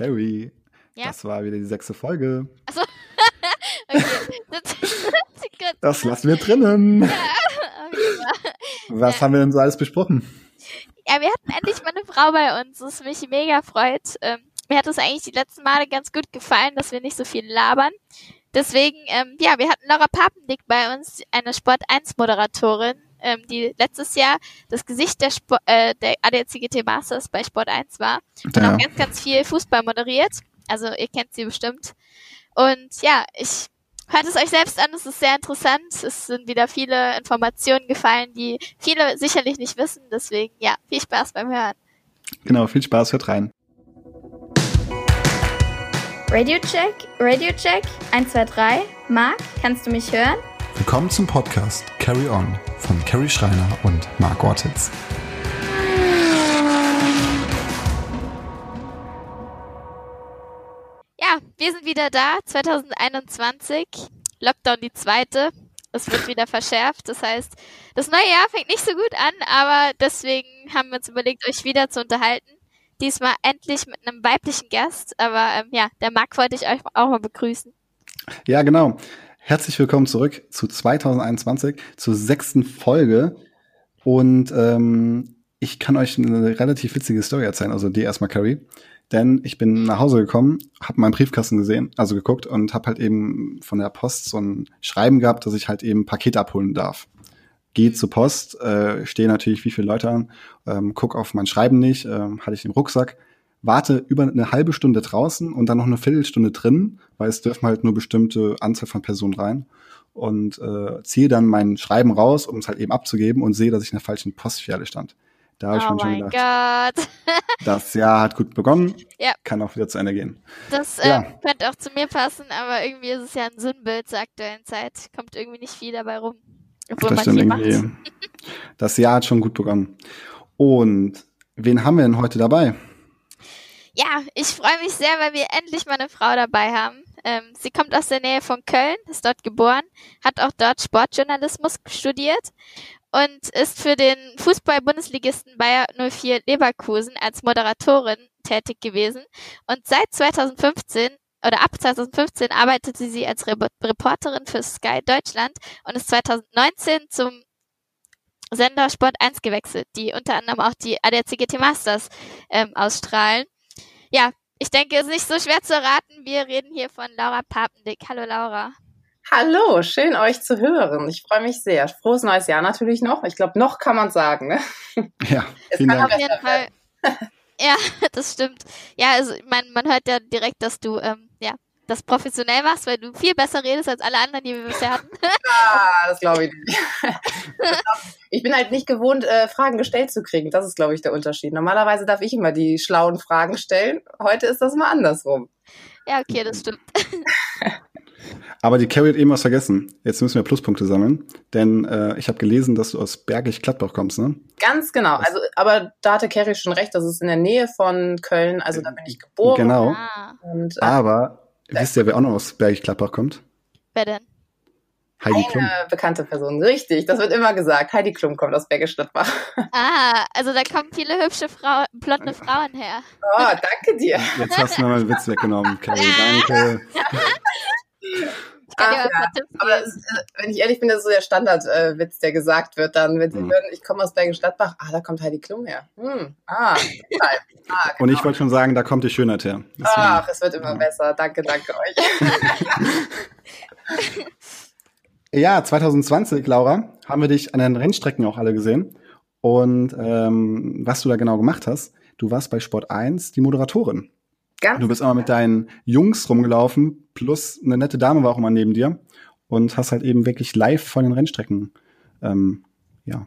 Carrie, ja? das war wieder die sechste Folge. Achso. okay. Das, das lassen wir drinnen. Ja, okay. Was ja. haben wir denn so alles besprochen? Ja, wir hatten endlich mal eine Frau bei uns, was mich mega freut. Ähm, mir hat es eigentlich die letzten Male ganz gut gefallen, dass wir nicht so viel labern. Deswegen, ähm, ja, wir hatten Laura Papendick bei uns, eine Sport 1 Moderatorin, ähm, die letztes Jahr das Gesicht der, Sport, äh, der ADCGT Masters bei Sport 1 war und ja. auch ganz, ganz viel Fußball moderiert. Also ihr kennt sie bestimmt. Und ja, ich hört es euch selbst an, es ist sehr interessant. Es sind wieder viele Informationen gefallen, die viele sicherlich nicht wissen. Deswegen, ja, viel Spaß beim Hören. Genau, viel Spaß, hört rein. Radio Check, Radio Check, 1, 2, 3. Marc, kannst du mich hören? Willkommen zum Podcast Carry On von Carrie Schreiner und Marc Ortiz. Ja, wir sind wieder da, 2021. Lockdown die zweite. Es wird wieder verschärft. Das heißt, das neue Jahr fängt nicht so gut an, aber deswegen haben wir uns überlegt, euch wieder zu unterhalten. Diesmal endlich mit einem weiblichen Gast, aber ähm, ja, der Marc wollte ich euch auch mal begrüßen. Ja, genau. Herzlich willkommen zurück zu 2021, zur sechsten Folge. Und ähm, ich kann euch eine relativ witzige Story erzählen, also die erstmal, Carrie. Denn ich bin nach Hause gekommen, habe meinen Briefkasten gesehen, also geguckt und habe halt eben von der Post so ein Schreiben gehabt, dass ich halt eben Pakete abholen darf. Geh zur Post, äh, stehe natürlich wie viele Leute an, ähm, guck auf mein Schreiben nicht, äh, hatte ich im Rucksack, warte über eine halbe Stunde draußen und dann noch eine Viertelstunde drin, weil es dürfen halt nur bestimmte Anzahl von Personen rein und äh, ziehe dann mein Schreiben raus, um es halt eben abzugeben und sehe, dass ich in der falschen Postfiliale stand. Da habe ich oh mir schon gedacht, Gott. das Jahr hat gut begonnen, ja. kann auch wieder zu Ende gehen. Das äh, ja. könnte auch zu mir passen, aber irgendwie ist es ja ein Sinnbild zur aktuellen Zeit. Kommt irgendwie nicht viel dabei rum. Obwohl das stimmt irgendwie. Das Jahr hat schon gut begonnen. Und wen haben wir denn heute dabei? Ja, ich freue mich sehr, weil wir endlich mal eine Frau dabei haben. Ähm, sie kommt aus der Nähe von Köln, ist dort geboren, hat auch dort Sportjournalismus studiert und ist für den Fußball-Bundesligisten Bayer 04 Leverkusen als Moderatorin tätig gewesen. Und seit 2015 oder ab 2015 arbeitete sie als Re Reporterin für Sky Deutschland und ist 2019 zum Sender Sport 1 gewechselt, die unter anderem auch die ADAC Masters ähm, ausstrahlen. Ja, ich denke, es ist nicht so schwer zu erraten. Wir reden hier von Laura Papendick. Hallo Laura. Hallo, schön euch zu hören. Ich freue mich sehr. Frohes neues Jahr natürlich noch. Ich glaube, noch kann man sagen. Ne? Ja, vielen Dank. Auf jeden Fall. ja, das stimmt. Ja, also man, man hört ja direkt, dass du ähm, das professionell machst, weil du viel besser redest als alle anderen, die wir bisher hatten. ah, das glaube ich nicht. ich bin halt nicht gewohnt, äh, Fragen gestellt zu kriegen. Das ist, glaube ich, der Unterschied. Normalerweise darf ich immer die schlauen Fragen stellen. Heute ist das mal andersrum. Ja, okay, das stimmt. Aber die Carrie hat eben was vergessen. Jetzt müssen wir Pluspunkte sammeln, denn äh, ich habe gelesen, dass du aus Bergisch Gladbach kommst, ne? Ganz genau. Also, aber da hatte Carrie schon recht. Das ist in der Nähe von Köln. Also da bin ich geboren. Genau. Ah. Und, äh, aber wisst ihr, wer auch noch aus Bergisch Gladbach kommt? Wer denn? Heidi Eine Klum. bekannte Person, richtig. Das wird immer gesagt. Heidi Klum kommt aus Bergisch Gladbach. Ah, also da kommen viele hübsche Frau, blonde Frauen her. Oh, danke dir. Jetzt hast du mir mal einen Witz weggenommen, Carrie. Danke. Ach, ja. Aber ist, äh, wenn ich ehrlich bin, das ist so der Standardwitz, äh, der gesagt wird dann, wenn sie mhm. hören, ich komme aus Bergen Stadtbach, ah, da kommt Heidi Klum her. Hm. Ah, ah, genau. Und ich wollte schon sagen, da kommt die Schönheit her. Deswegen. Ach, es wird immer ja. besser. Danke, danke euch. ja, 2020, Laura, haben wir dich an den Rennstrecken auch alle gesehen. Und ähm, was du da genau gemacht hast, du warst bei Sport 1 die Moderatorin. Ganz du bist immer mit deinen Jungs rumgelaufen, plus eine nette Dame war auch immer neben dir und hast halt eben wirklich live von den Rennstrecken ähm, ja,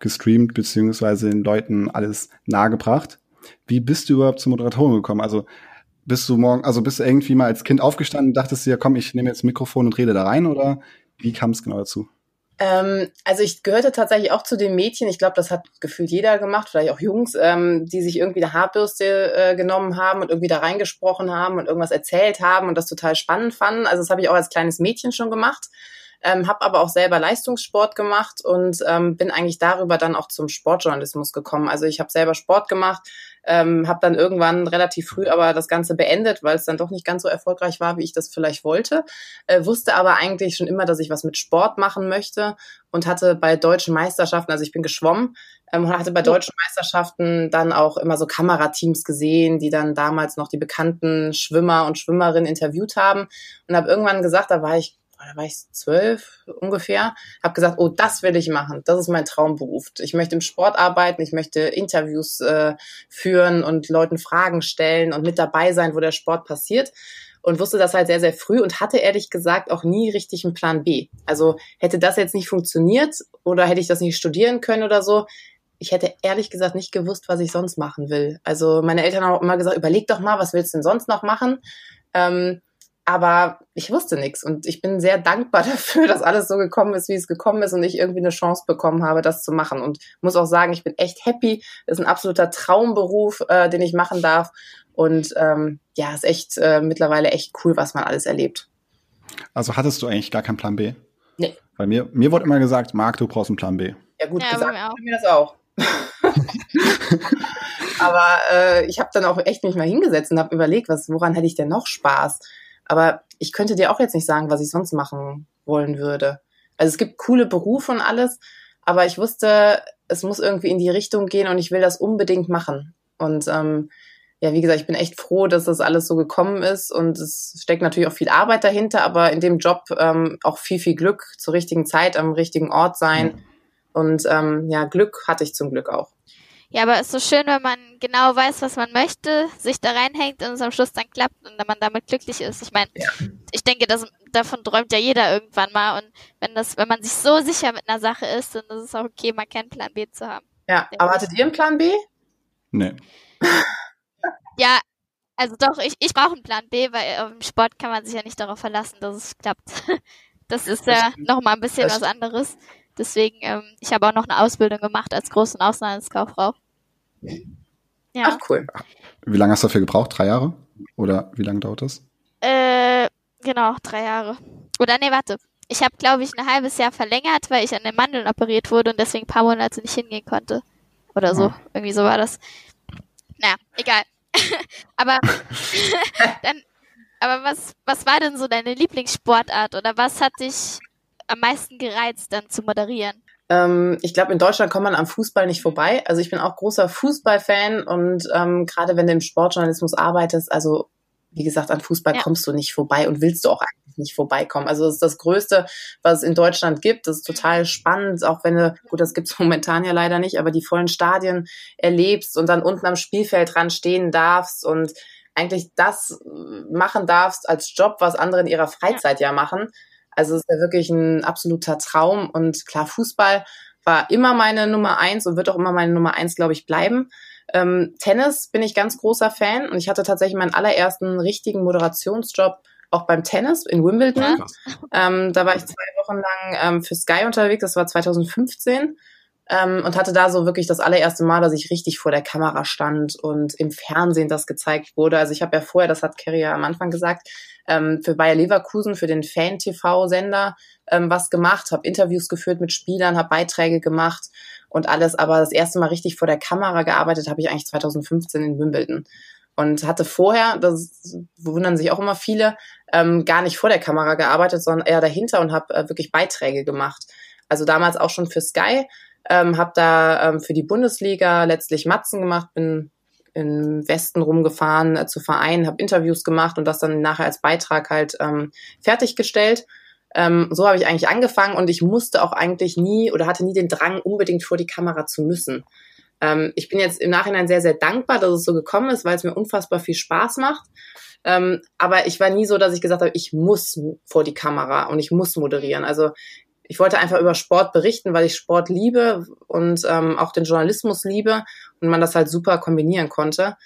gestreamt, beziehungsweise den Leuten alles nahegebracht. Wie bist du überhaupt zur Moderatorin gekommen? Also bist du morgen, also bist du irgendwie mal als Kind aufgestanden und dachtest dir, komm, ich nehme jetzt Mikrofon und rede da rein oder wie kam es genau dazu? Ähm, also ich gehörte tatsächlich auch zu den Mädchen, ich glaube, das hat gefühlt jeder gemacht, vielleicht auch Jungs, ähm, die sich irgendwie eine Haarbürste äh, genommen haben und irgendwie da reingesprochen haben und irgendwas erzählt haben und das total spannend fanden. Also das habe ich auch als kleines Mädchen schon gemacht. Ähm, habe aber auch selber Leistungssport gemacht und ähm, bin eigentlich darüber dann auch zum Sportjournalismus gekommen. Also ich habe selber Sport gemacht, Ähm, habe dann irgendwann relativ früh aber das Ganze beendet, weil es dann doch nicht ganz so erfolgreich war, wie ich das vielleicht wollte. Äh, wusste aber eigentlich schon immer, dass ich was mit Sport machen möchte und hatte bei deutschen Meisterschaften, also ich bin geschwommen, ähm, hatte bei deutschen Meisterschaften dann auch immer so Kamerateams gesehen, die dann damals noch die bekannten Schwimmer und Schwimmerinnen interviewt haben und habe irgendwann gesagt, da war ich da war ich zwölf ungefähr, habe gesagt, oh, das will ich machen, das ist mein Traumberuf. Ich möchte im Sport arbeiten, ich möchte Interviews äh, führen und Leuten Fragen stellen und mit dabei sein, wo der Sport passiert. Und wusste das halt sehr, sehr früh und hatte ehrlich gesagt auch nie richtig einen Plan B. Also hätte das jetzt nicht funktioniert oder hätte ich das nicht studieren können oder so, ich hätte ehrlich gesagt nicht gewusst, was ich sonst machen will. Also meine Eltern haben auch immer gesagt, überleg doch mal, was willst du denn sonst noch machen? Ähm, aber ich wusste nichts und ich bin sehr dankbar dafür, dass alles so gekommen ist, wie es gekommen ist und ich irgendwie eine Chance bekommen habe, das zu machen. Und muss auch sagen, ich bin echt happy. Das ist ein absoluter Traumberuf, äh, den ich machen darf. Und ähm, ja, ist echt äh, mittlerweile echt cool, was man alles erlebt. Also hattest du eigentlich gar keinen Plan B? Nee. Bei mir, mir wurde immer gesagt, Marc, du brauchst einen Plan B. Ja, gut ja, gesagt, mir, auch. mir das auch. Aber äh, ich habe dann auch echt mich mal hingesetzt und habe überlegt, was, woran hätte ich denn noch Spaß? Aber ich könnte dir auch jetzt nicht sagen, was ich sonst machen wollen würde. Also es gibt coole Berufe und alles, aber ich wusste, es muss irgendwie in die Richtung gehen und ich will das unbedingt machen. Und ähm, ja, wie gesagt, ich bin echt froh, dass das alles so gekommen ist und es steckt natürlich auch viel Arbeit dahinter, aber in dem Job ähm, auch viel, viel Glück zur richtigen Zeit am richtigen Ort sein. Und ähm, ja, Glück hatte ich zum Glück auch. Ja, aber es ist so schön, wenn man genau weiß, was man möchte, sich da reinhängt und es am Schluss dann klappt und man damit glücklich ist. Ich meine, ja. ich denke, das, davon träumt ja jeder irgendwann mal. Und wenn das, wenn man sich so sicher mit einer Sache ist, dann ist es auch okay, mal keinen Plan B zu haben. Ja, aber hattet ihr einen Plan B? Nee. ja, also doch, ich, ich brauche einen Plan B, weil im Sport kann man sich ja nicht darauf verlassen, dass es klappt. Das ist ja nochmal ein bisschen was anderes. Deswegen, ähm, ich habe auch noch eine Ausbildung gemacht als Groß- und Außenhandelskauffrau. Ja. Ach, cool. Wie lange hast du dafür gebraucht? Drei Jahre? Oder wie lange dauert das? Äh, genau, drei Jahre. Oder nee, warte. Ich habe, glaube ich, ein halbes Jahr verlängert, weil ich an den Mandeln operiert wurde und deswegen ein paar Monate nicht hingehen konnte. Oder so. Oh. Irgendwie so war das. Naja, egal. aber dann, aber was, was war denn so deine Lieblingssportart oder was hat dich am meisten gereizt, dann zu moderieren? Ähm, ich glaube, in Deutschland kommt man am Fußball nicht vorbei. Also ich bin auch großer Fußballfan und ähm, gerade wenn du im Sportjournalismus arbeitest, also wie gesagt, an Fußball ja. kommst du nicht vorbei und willst du auch eigentlich nicht vorbeikommen. Also das ist das Größte, was es in Deutschland gibt. Das ist total spannend, auch wenn du, gut, das gibt's momentan ja leider nicht, aber die vollen Stadien erlebst und dann unten am Spielfeld dran stehen darfst und eigentlich das machen darfst als Job, was andere in ihrer Freizeit ja, ja machen. Also es ist ja wirklich ein absoluter Traum. Und klar, Fußball war immer meine Nummer eins und wird auch immer meine Nummer eins, glaube ich, bleiben. Ähm, Tennis bin ich ganz großer Fan und ich hatte tatsächlich meinen allerersten richtigen Moderationsjob auch beim Tennis in Wimbledon. Ja. Ähm, da war ich zwei Wochen lang ähm, für Sky unterwegs, das war 2015 ähm, und hatte da so wirklich das allererste Mal, dass ich richtig vor der Kamera stand und im Fernsehen das gezeigt wurde. Also ich habe ja vorher, das hat Kerry ja am Anfang gesagt, ähm, für Bayer Leverkusen, für den Fan-TV-Sender ähm, was gemacht, habe Interviews geführt mit Spielern, habe Beiträge gemacht und alles. Aber das erste Mal richtig vor der Kamera gearbeitet habe ich eigentlich 2015 in Wimbledon und hatte vorher, das wundern sich auch immer viele, ähm, gar nicht vor der Kamera gearbeitet, sondern eher dahinter und habe äh, wirklich Beiträge gemacht. Also damals auch schon für Sky, ähm, habe da ähm, für die Bundesliga letztlich Matzen gemacht, bin im Westen rumgefahren äh, zu Vereinen, habe Interviews gemacht und das dann nachher als Beitrag halt ähm, fertiggestellt. Ähm, so habe ich eigentlich angefangen und ich musste auch eigentlich nie oder hatte nie den Drang, unbedingt vor die Kamera zu müssen. Ähm, ich bin jetzt im Nachhinein sehr, sehr dankbar, dass es so gekommen ist, weil es mir unfassbar viel Spaß macht. Ähm, aber ich war nie so, dass ich gesagt habe, ich muss vor die Kamera und ich muss moderieren. Also ich wollte einfach über Sport berichten, weil ich Sport liebe und ähm, auch den Journalismus liebe und man das halt super kombinieren konnte.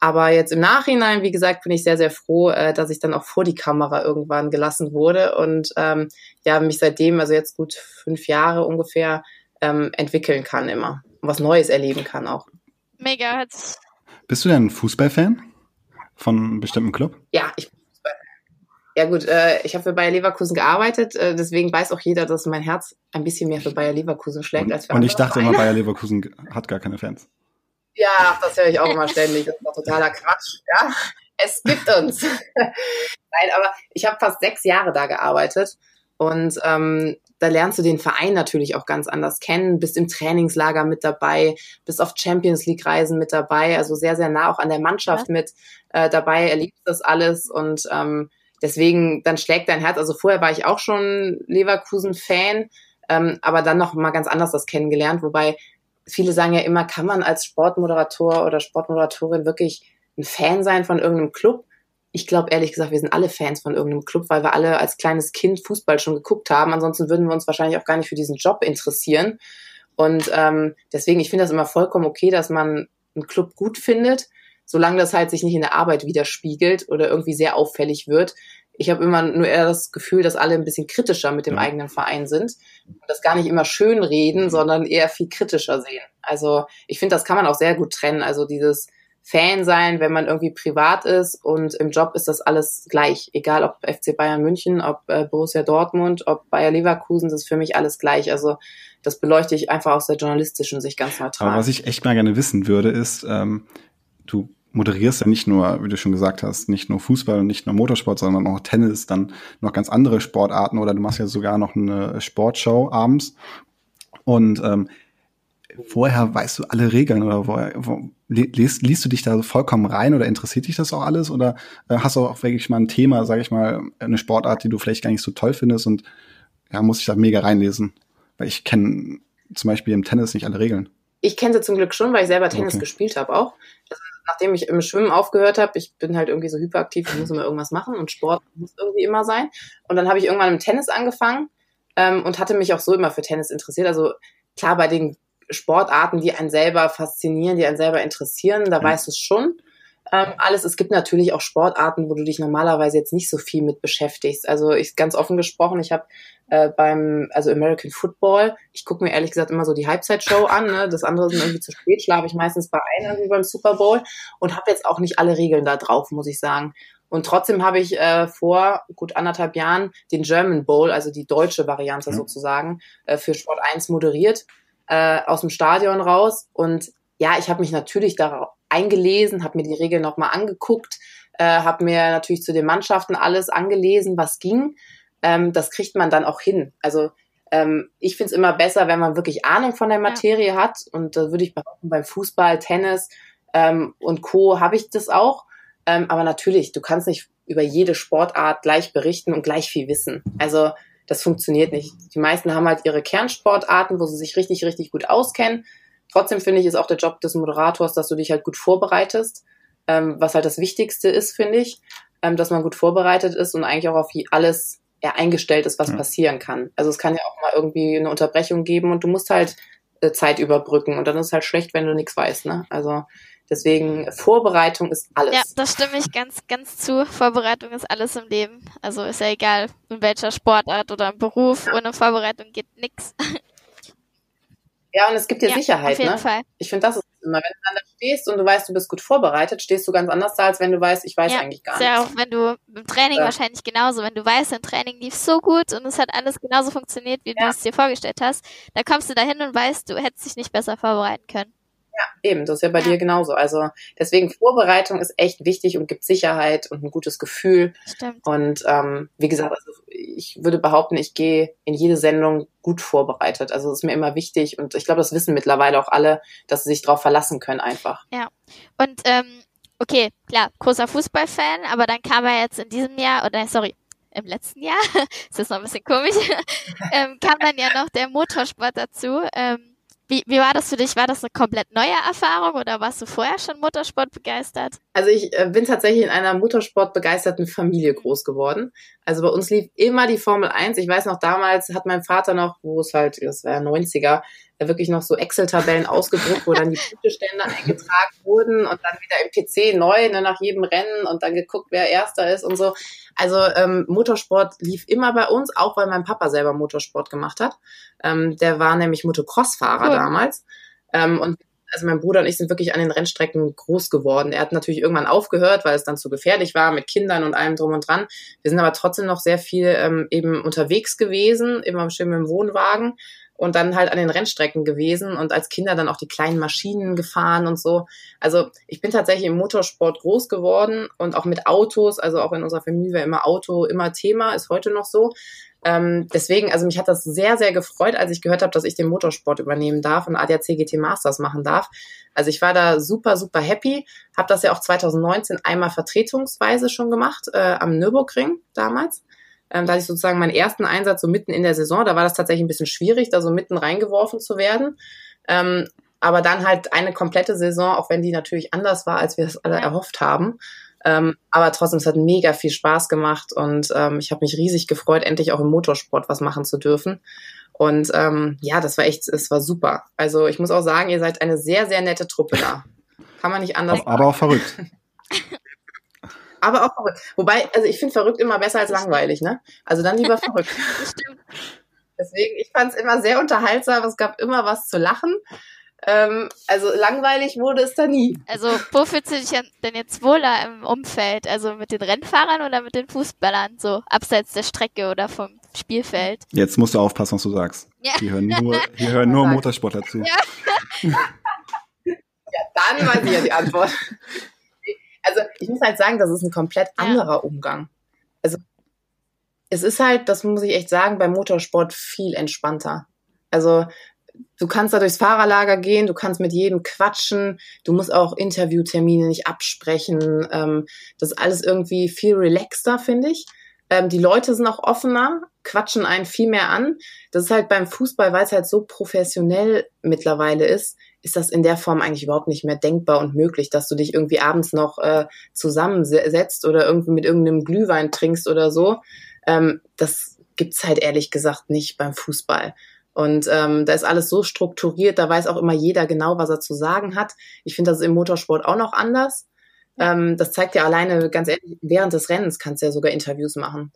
Aber jetzt im Nachhinein, wie gesagt, bin ich sehr, sehr froh, äh, dass ich dann auch vor die Kamera irgendwann gelassen wurde und ähm, ja, mich seitdem, also jetzt gut fünf Jahre ungefähr, ähm, entwickeln kann immer und was Neues erleben kann auch. Mega. Bist du denn ein Fußballfan von einem bestimmten Club? Ja, ich bin ja gut, äh, ich habe für Bayer Leverkusen gearbeitet, äh, deswegen weiß auch jeder, dass mein Herz ein bisschen mehr für Bayer Leverkusen schlägt und, als für Und ich dachte Vereine. immer, Bayer Leverkusen hat gar keine Fans. Ja, das höre ich auch immer ständig. Das ist doch totaler Quatsch. Ja, es gibt uns. Nein, aber ich habe fast sechs Jahre da gearbeitet und ähm, da lernst du den Verein natürlich auch ganz anders kennen, bist im Trainingslager mit dabei, bist auf Champions League Reisen mit dabei, also sehr, sehr nah auch an der Mannschaft ja. mit äh, dabei, erlebst das alles und ähm, deswegen, dann schlägt dein Herz. Also vorher war ich auch schon Leverkusen-Fan, ähm, aber dann noch mal ganz anders das kennengelernt, wobei viele sagen ja immer, kann man als Sportmoderator oder Sportmoderatorin wirklich ein Fan sein von irgendeinem Club? ich glaube ehrlich gesagt, wir sind alle Fans von irgendeinem Club, weil wir alle als kleines Kind Fußball schon geguckt haben. Ansonsten würden wir uns wahrscheinlich auch gar nicht für diesen Job interessieren. Und ähm, deswegen, ich finde das immer vollkommen okay, dass man einen Club gut findet, solange das halt sich nicht in der Arbeit widerspiegelt oder irgendwie sehr auffällig wird. Ich habe immer nur eher das Gefühl, dass alle ein bisschen kritischer mit dem ja. eigenen Verein sind und das gar nicht immer schön reden, sondern eher viel kritischer sehen. Also ich finde, das kann man auch sehr gut trennen. Also dieses Fan sein, wenn man irgendwie privat ist und im Job ist das alles gleich. Egal ob FC Bayern München, ob äh, Borussia Dortmund, ob Bayer Leverkusen, das ist für mich alles gleich. Also das beleuchte ich einfach aus der journalistischen Sicht ganz neutral. Aber was ich echt mal gerne wissen würde, ist, ähm, du moderierst ja nicht nur, wie du schon gesagt hast, nicht nur Fußball und nicht nur Motorsport, sondern auch Tennis, dann noch ganz andere Sportarten oder du machst ja sogar noch eine Sportshow abends. Und ähm, vorher weißt du alle Regeln oder woher, wo, liest, liest du dich da vollkommen rein oder interessiert dich das auch alles oder äh, hast du auch wirklich mal ein Thema, sage ich mal, eine Sportart, die du vielleicht gar nicht so toll findest und ja, muss ich da mega reinlesen, weil ich kenne zum Beispiel im Tennis nicht alle Regeln. Ich kenne sie zum Glück schon, weil ich selber Tennis okay. gespielt habe auch. Also, nachdem ich im Schwimmen aufgehört habe, ich bin halt irgendwie so hyperaktiv, ich muss immer irgendwas machen und Sport muss irgendwie immer sein. Und dann habe ich irgendwann im Tennis angefangen ähm, und hatte mich auch so immer für Tennis interessiert. Also klar, bei den Sportarten, die einen selber faszinieren, die einen selber interessieren, da mhm. weißt du es schon. Ähm, alles. Es gibt natürlich auch Sportarten, wo du dich normalerweise jetzt nicht so viel mit beschäftigst. Also ich ganz offen gesprochen, ich habe äh, beim also American Football, ich gucke mir ehrlich gesagt immer so die Halbzeitshow an. Ne? Das andere sind irgendwie zu spät, schlafe ich meistens bei ein irgendwie beim Super Bowl und habe jetzt auch nicht alle Regeln da drauf, muss ich sagen. Und trotzdem habe ich äh, vor gut anderthalb Jahren den German Bowl, also die deutsche Variante ja. sozusagen, äh, für Sport 1 moderiert äh, aus dem Stadion raus. Und ja, ich habe mich natürlich darauf eingelesen, habe mir die Regeln nochmal angeguckt, äh, habe mir natürlich zu den Mannschaften alles angelesen, was ging. Ähm, das kriegt man dann auch hin. Also ähm, ich finde es immer besser, wenn man wirklich Ahnung von der Materie ja. hat. Und da würde ich behaupten, beim Fußball, Tennis ähm, und Co. habe ich das auch. Ähm, aber natürlich, du kannst nicht über jede Sportart gleich berichten und gleich viel wissen. Also das funktioniert nicht. Die meisten haben halt ihre Kernsportarten, wo sie sich richtig, richtig gut auskennen. Trotzdem finde ich, ist auch der Job des Moderators, dass du dich halt gut vorbereitest, ähm, was halt das Wichtigste ist, finde ich, ähm, dass man gut vorbereitet ist und eigentlich auch auf alles ja, eingestellt ist, was ja. passieren kann. Also es kann ja auch mal irgendwie eine Unterbrechung geben und du musst halt äh, Zeit überbrücken und dann ist es halt schlecht, wenn du nichts weißt. Ne? Also Deswegen Vorbereitung ist alles. Ja, das stimme ich ganz, ganz zu. Vorbereitung ist alles im Leben. Also ist ja egal, in welcher Sportart oder im Beruf. Ohne Vorbereitung geht nichts. Ja, und es gibt dir ja, Sicherheit. Auf jeden ne? Fall. Ich finde, das ist immer, wenn du dann da stehst und du weißt, du bist gut vorbereitet, stehst du ganz anders da, als wenn du weißt, ich weiß ja, eigentlich gar nichts. Ja, auch wenn du im Training ja. wahrscheinlich genauso, wenn du weißt, dein Training lief so gut und es hat alles genauso funktioniert, wie du es dir vorgestellt hast, da kommst du dahin und weißt, du hättest dich nicht besser vorbereiten können. Ja, eben, das ist ja bei ja. dir genauso. Also deswegen Vorbereitung ist echt wichtig und gibt Sicherheit und ein gutes Gefühl. Stimmt. Und ähm, wie gesagt, also ich würde behaupten, ich gehe in jede Sendung gut vorbereitet. Also das ist mir immer wichtig und ich glaube, das wissen mittlerweile auch alle, dass sie sich darauf verlassen können einfach. Ja. Und ähm, okay, klar, großer Fußballfan, aber dann kam er jetzt in diesem Jahr, oder sorry, im letzten Jahr, ist jetzt noch ein bisschen komisch, ähm, kam dann ja noch der Motorsport dazu. Ähm, wie, wie war das für dich? War das eine komplett neue Erfahrung oder warst du vorher schon Motorsport begeistert? Also ich äh, bin tatsächlich in einer Motorsport begeisterten Familie groß geworden. Also bei uns lief immer die Formel 1. Ich weiß noch, damals hat mein Vater noch, wo es halt, das war ja 90er, wirklich noch so Excel-Tabellen ausgedruckt, wo dann die Punktestände eingetragen wurden und dann wieder im PC neu ne, nach jedem Rennen und dann geguckt, wer Erster ist und so. Also ähm, Motorsport lief immer bei uns, auch weil mein Papa selber Motorsport gemacht hat. Ähm, der war nämlich Motocross-Fahrer cool. damals. Ähm, und also mein Bruder und ich sind wirklich an den Rennstrecken groß geworden. Er hat natürlich irgendwann aufgehört, weil es dann zu gefährlich war mit Kindern und allem drum und dran. Wir sind aber trotzdem noch sehr viel ähm, eben unterwegs gewesen, immer schön mit dem Wohnwagen und dann halt an den Rennstrecken gewesen und als Kinder dann auch die kleinen Maschinen gefahren und so. Also ich bin tatsächlich im Motorsport groß geworden und auch mit Autos, also auch in unserer Familie war immer Auto immer Thema, ist heute noch so. Ähm, deswegen, also mich hat das sehr, sehr gefreut, als ich gehört habe, dass ich den Motorsport übernehmen darf und ADAC GT Masters machen darf. Also ich war da super, super happy, habe das ja auch 2019 einmal vertretungsweise schon gemacht, äh, am Nürburgring damals. Ähm, da hatte ich sozusagen meinen ersten Einsatz so mitten in der Saison. Da war das tatsächlich ein bisschen schwierig, da so mitten reingeworfen zu werden. Ähm, aber dann halt eine komplette Saison, auch wenn die natürlich anders war, als wir es alle erhofft haben. Ähm, aber trotzdem, es hat mega viel Spaß gemacht und ähm, ich habe mich riesig gefreut, endlich auch im Motorsport was machen zu dürfen. Und ähm, ja, das war echt, es war super. Also ich muss auch sagen, ihr seid eine sehr, sehr nette Truppe da. Kann man nicht anders. Aber auch verrückt. aber auch verrückt. Wobei, also ich finde verrückt immer besser als langweilig, ne? Also dann lieber verrückt. Deswegen, ich fand es immer sehr unterhaltsam. Es gab immer was zu lachen. Ähm, also langweilig wurde es da nie. Also wo fühlst du dich denn jetzt wohler im Umfeld? Also mit den Rennfahrern oder mit den Fußballern? So abseits der Strecke oder vom Spielfeld? Jetzt musst du aufpassen, was du sagst. Ja. Die hören nur, die hören nur Motorsportler zu. Ja. ja, dann weiß ich ja die Antwort. Also ich muss halt sagen, das ist ein komplett anderer ja. Umgang. Also es ist halt, das muss ich echt sagen, beim Motorsport viel entspannter. Also du kannst da durchs Fahrerlager gehen, du kannst mit jedem quatschen, du musst auch Interviewtermine nicht absprechen. Ähm, das ist alles irgendwie viel relaxter, finde ich. Ähm, die Leute sind auch offener, quatschen einen viel mehr an. Das ist halt beim Fußball, weil es halt so professionell mittlerweile ist, ist das in der Form eigentlich überhaupt nicht mehr denkbar und möglich, dass du dich irgendwie abends noch äh, zusammensetzt oder irgendwie mit irgendeinem Glühwein trinkst oder so. Ähm, das gibt's halt ehrlich gesagt nicht beim Fußball. Und ähm, da ist alles so strukturiert, da weiß auch immer jeder genau, was er zu sagen hat. Ich finde, das ist im Motorsport auch noch anders. Ähm, das zeigt ja alleine, ganz ehrlich, während des Rennens kannst du ja sogar Interviews machen.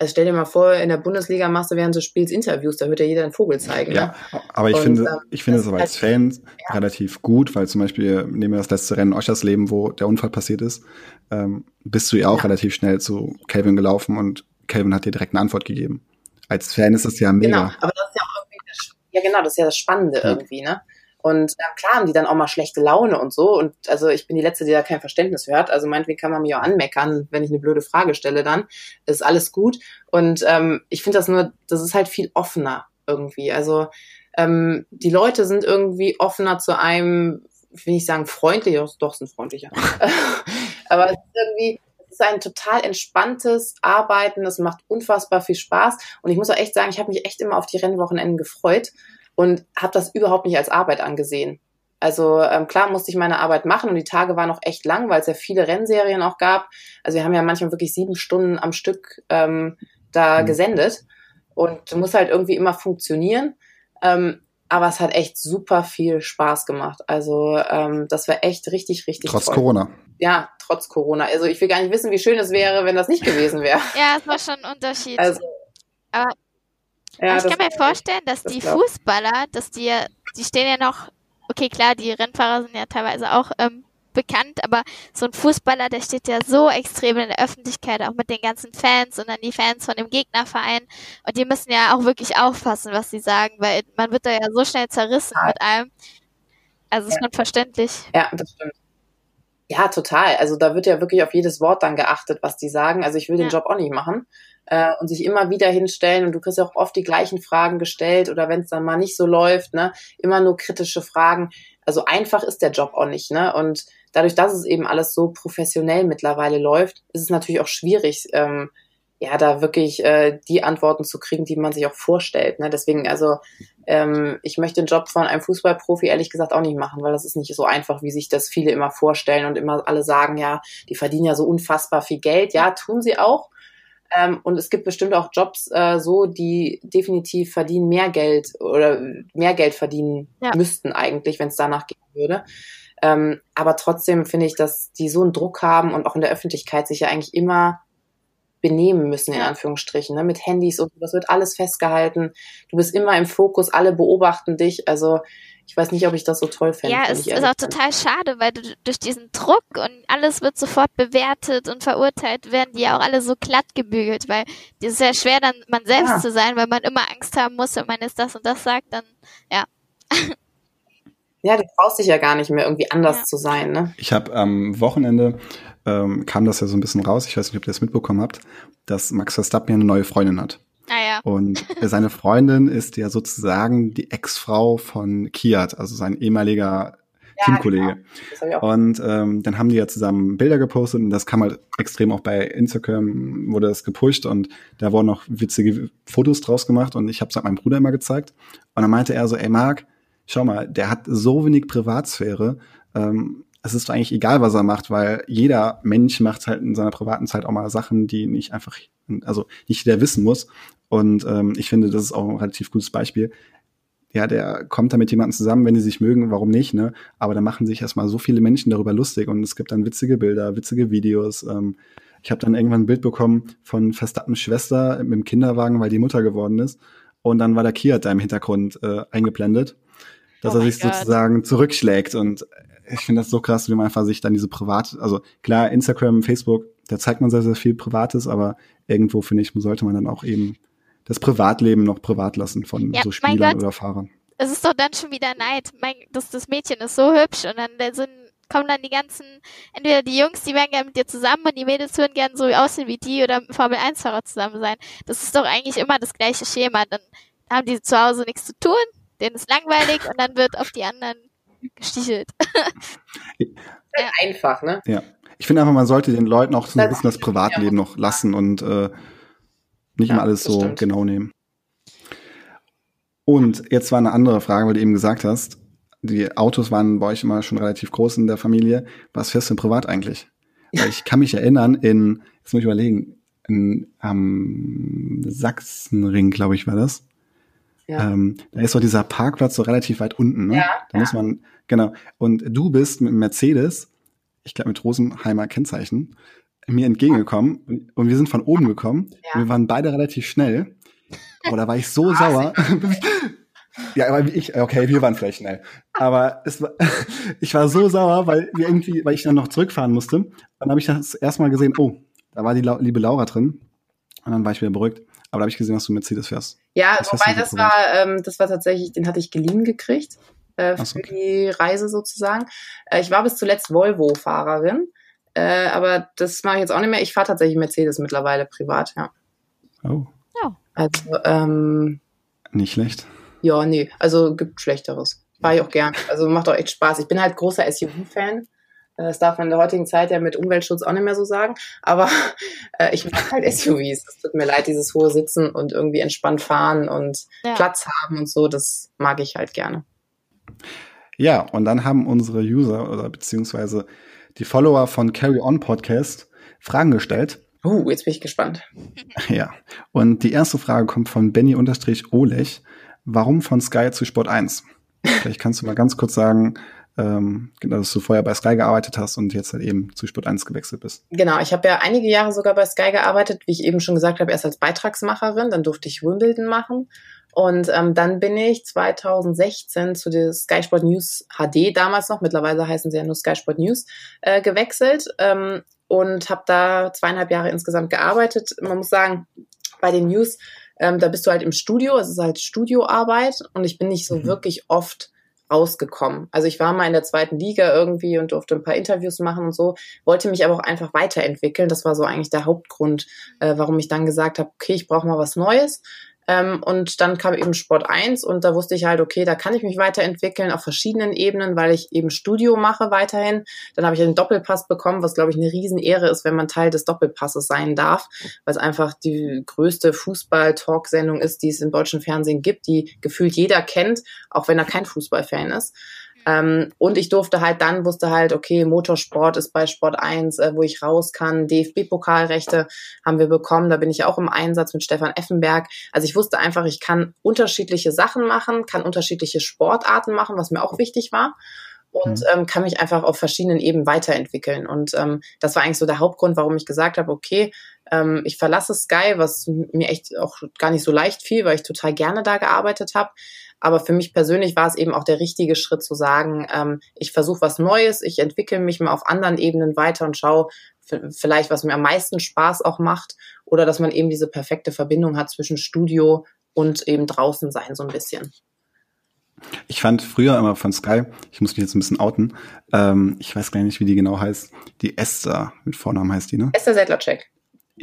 Also stell dir mal vor, in der Bundesliga machst du während des Spiels Interviews, da wird ja jeder einen Vogel zeigen. Ja, ne? aber ich und, finde, ähm, ich finde es aber als halt, Fan ja. relativ gut, weil zum Beispiel nehmen wir das letzte Rennen Oschersleben, wo der Unfall passiert ist, ähm, bist du ja auch ja. relativ schnell zu Calvin gelaufen und Calvin hat dir direkt eine Antwort gegeben. Als Fan ist das ja mega. Genau, aber das ist ja auch irgendwie, das, ja genau, das ist ja das Spannende ja. irgendwie, ne? Und ähm, klar haben die dann auch mal schlechte Laune und so. Und also ich bin die Letzte, die da kein Verständnis hört. Also meinetwegen kann man mich auch anmeckern, wenn ich eine blöde Frage stelle dann. Ist alles gut. Und ähm, ich finde das nur, das ist halt viel offener irgendwie. Also ähm, die Leute sind irgendwie offener zu einem, will ich sagen, freundlich, doch sind freundlicher. Aber es ist irgendwie, es ist ein total entspanntes Arbeiten, es macht unfassbar viel Spaß. Und ich muss auch echt sagen, ich habe mich echt immer auf die Rennwochenenden gefreut und habe das überhaupt nicht als Arbeit angesehen. Also ähm, klar musste ich meine Arbeit machen und die Tage waren noch echt lang, weil es ja viele Rennserien auch gab. Also wir haben ja manchmal wirklich sieben Stunden am Stück ähm, da mhm. gesendet und muss halt irgendwie immer funktionieren. Ähm, aber es hat echt super viel Spaß gemacht. Also ähm, das war echt richtig, richtig Trotz toll. Corona. Ja, trotz Corona. Also ich will gar nicht wissen, wie schön es wäre, wenn das nicht gewesen wäre. Ja, es war schon ein Unterschied. Also, aber ja, ich kann mir vorstellen, dass das die Fußballer, dass die, die stehen ja noch, okay, klar, die Rennfahrer sind ja teilweise auch ähm, bekannt, aber so ein Fußballer, der steht ja so extrem in der Öffentlichkeit, auch mit den ganzen Fans und dann die Fans von dem Gegnerverein. Und die müssen ja auch wirklich aufpassen, was sie sagen, weil man wird da ja so schnell zerrissen ja. mit allem. Also ist ja. schon verständlich. Ja, das stimmt. Ja, total. Also da wird ja wirklich auf jedes Wort dann geachtet, was die sagen. Also ich will ja. den Job auch nicht machen äh, und sich immer wieder hinstellen und du kriegst ja auch oft die gleichen Fragen gestellt oder wenn es dann mal nicht so läuft, ne, immer nur kritische Fragen. Also einfach ist der Job auch nicht, ne? Und dadurch, dass es eben alles so professionell mittlerweile läuft, ist es natürlich auch schwierig, ähm, ja, da wirklich äh, die Antworten zu kriegen, die man sich auch vorstellt. Ne? Deswegen, also ähm, ich möchte den Job von einem Fußballprofi ehrlich gesagt auch nicht machen, weil das ist nicht so einfach, wie sich das viele immer vorstellen und immer alle sagen, ja, die verdienen ja so unfassbar viel Geld. Ja, tun sie auch. Ähm, und es gibt bestimmt auch Jobs äh, so, die definitiv verdienen mehr Geld oder mehr Geld verdienen ja. müssten eigentlich, wenn es danach gehen würde. Ähm, aber trotzdem finde ich, dass die so einen Druck haben und auch in der Öffentlichkeit sich ja eigentlich immer benehmen müssen, in Anführungsstrichen, ne? mit Handys und das wird alles festgehalten. Du bist immer im Fokus, alle beobachten dich. Also ich weiß nicht, ob ich das so toll fände. Ja, es ist auch total schade, weil du durch diesen Druck und alles wird sofort bewertet und verurteilt, werden die ja auch alle so glatt gebügelt, weil es ist ja schwer, dann man selbst ja. zu sein, weil man immer Angst haben muss, wenn man jetzt das und das sagt, dann, ja. Ja, du traust dich ja gar nicht mehr, irgendwie anders ja. zu sein, ne? Ich habe am Wochenende ähm, kam das ja so ein bisschen raus, ich weiß nicht, ob ihr das mitbekommen habt, dass Max Verstappen ja eine neue Freundin hat. Ah, ja. Und seine Freundin ist ja sozusagen die Ex-Frau von Kiat, also sein ehemaliger ja, Teamkollege. Genau. Und ähm, dann haben die ja zusammen Bilder gepostet und das kam halt extrem auch bei Instagram, wurde das gepusht und da wurden noch witzige Fotos draus gemacht und ich habe es halt meinem Bruder immer gezeigt. Und dann meinte er so, ey Marc, schau mal, der hat so wenig Privatsphäre. Ähm, es ist eigentlich egal, was er macht, weil jeder Mensch macht halt in seiner privaten Zeit auch mal Sachen, die nicht einfach, also nicht jeder wissen muss. Und ähm, ich finde, das ist auch ein relativ gutes Beispiel. Ja, der kommt da mit jemandem zusammen, wenn die sich mögen, warum nicht, ne? Aber da machen sich erstmal so viele Menschen darüber lustig und es gibt dann witzige Bilder, witzige Videos. Ähm, ich habe dann irgendwann ein Bild bekommen von Verstappens Schwester mit dem Kinderwagen, weil die Mutter geworden ist. Und dann war der Kiat da im Hintergrund äh, eingeblendet, dass oh er sich God. sozusagen zurückschlägt. Und ich finde das so krass, wie man einfach sich dann diese privat, also klar, Instagram, Facebook, da zeigt man sehr, sehr viel Privates, aber irgendwo, finde ich, sollte man dann auch eben das Privatleben noch privat lassen von ja, so Spielern oder Fahrern. Es ist doch dann schon wieder Neid. Mein, das, das Mädchen ist so hübsch und dann sind, kommen dann die ganzen, entweder die Jungs, die werden gerne mit dir zusammen und die Mädels würden gerne so aussehen wie die oder mit Formel 1-Fahrer zusammen sein. Das ist doch eigentlich immer das gleiche Schema. Dann haben die zu Hause nichts zu tun, denen ist langweilig und dann wird auf die anderen gestichelt. ja. Einfach, ne? Ja. Ich finde einfach, man sollte den Leuten auch so ein bisschen das Privatleben ja. noch lassen und äh, nicht ja, mal alles so stimmt. genau nehmen. Und jetzt war eine andere Frage, weil du eben gesagt hast, die Autos waren bei euch immer schon relativ groß in der Familie. Was fährst du denn privat eigentlich? Weil ich kann mich erinnern, in, jetzt muss ich überlegen, in, am Sachsenring, glaube ich, war das. Ja. Ähm, da ist doch dieser Parkplatz so relativ weit unten, ne? Ja, da ja. muss man, genau. Und du bist mit Mercedes, ich glaube mit Rosenheimer Kennzeichen, mir entgegengekommen und wir sind von oben gekommen. Ja. Wir waren beide relativ schnell. Aber da war ich so sauer. ja, aber ich, okay, wir waren vielleicht schnell. Aber es war, ich war so sauer, weil wir irgendwie, weil ich dann noch zurückfahren musste. Und dann habe ich das erstmal gesehen, oh, da war die liebe Laura drin. Und dann war ich wieder beruhigt. Aber da habe ich gesehen, dass du Mercedes fährst. Ja, das wobei das war, ähm, das war tatsächlich, den hatte ich geliehen gekriegt äh, für so, okay. die Reise sozusagen. Äh, ich war bis zuletzt Volvo-Fahrerin. Äh, aber das mache ich jetzt auch nicht mehr. Ich fahre tatsächlich Mercedes mittlerweile privat, ja. Oh. Ja. Also, ähm, Nicht schlecht. Ja, nee. Also gibt Schlechteres. Fahre ich auch gern. Also macht auch echt Spaß. Ich bin halt großer SUV-Fan. Äh, das darf man in der heutigen Zeit ja mit Umweltschutz auch nicht mehr so sagen. Aber äh, ich mag halt SUVs. Es tut mir leid, dieses hohe Sitzen und irgendwie entspannt fahren und ja. Platz haben und so. Das mag ich halt gerne. Ja, und dann haben unsere User oder beziehungsweise die Follower von Carry On Podcast Fragen gestellt. Uh, jetzt bin ich gespannt. Ja. Und die erste Frage kommt von Benny-Olech. Warum von Sky zu Sport 1? Vielleicht kannst du mal ganz kurz sagen, ähm, genau, dass du vorher bei Sky gearbeitet hast und jetzt halt eben zu Sport 1 gewechselt bist. Genau, ich habe ja einige Jahre sogar bei Sky gearbeitet, wie ich eben schon gesagt habe, erst als Beitragsmacherin, dann durfte ich Wimbledon machen und ähm, dann bin ich 2016 zu der Sky Sport News HD damals noch, mittlerweile heißen sie ja nur Sky Sport News, äh, gewechselt ähm, und habe da zweieinhalb Jahre insgesamt gearbeitet. Man muss sagen, bei den News, ähm, da bist du halt im Studio, es ist halt Studioarbeit und ich bin nicht so mhm. wirklich oft rausgekommen. Also ich war mal in der zweiten Liga irgendwie und durfte ein paar Interviews machen und so, wollte mich aber auch einfach weiterentwickeln. Das war so eigentlich der Hauptgrund, äh, warum ich dann gesagt habe, okay, ich brauche mal was Neues. Ähm, und dann kam eben Sport 1 und da wusste ich halt, okay, da kann ich mich weiterentwickeln auf verschiedenen Ebenen, weil ich eben Studio mache weiterhin. Dann habe ich einen Doppelpass bekommen, was glaube ich eine Riesenehre ist, wenn man Teil des Doppelpasses sein darf, weil es einfach die größte Fußball-Talk-Sendung ist, die es im deutschen Fernsehen gibt, die gefühlt jeder kennt, auch wenn er kein Fußballfan ist. Ähm, und ich durfte halt dann, wusste halt, okay, Motorsport ist bei Sport 1, äh, wo ich raus kann. DFB-Pokalrechte haben wir bekommen. Da bin ich auch im Einsatz mit Stefan Effenberg. Also ich wusste einfach, ich kann unterschiedliche Sachen machen, kann unterschiedliche Sportarten machen, was mir auch wichtig war. und ähm, kann mich einfach auf verschiedenen Ebenen weiterentwickeln. Und ähm, das war eigentlich so der Hauptgrund, warum ich gesagt habe, okay, ähm, ich verlasse Sky, was mir echt auch gar nicht so leicht fiel, weil ich total gerne da gearbeitet habe. Aber für mich persönlich war es eben auch der richtige Schritt zu sagen, ähm, ich versuche was Neues, ich entwickle mich mal auf anderen Ebenen weiter und schaue vielleicht, was mir am meisten Spaß auch macht oder dass man eben diese perfekte Verbindung hat zwischen Studio und eben draußen sein so ein bisschen. Ich fand früher immer von Sky, ich muss mich jetzt ein bisschen outen, ähm, ich weiß gar nicht, wie die genau heißt, die Esther, mit Vornamen heißt die, ne? Esther Sedlacek.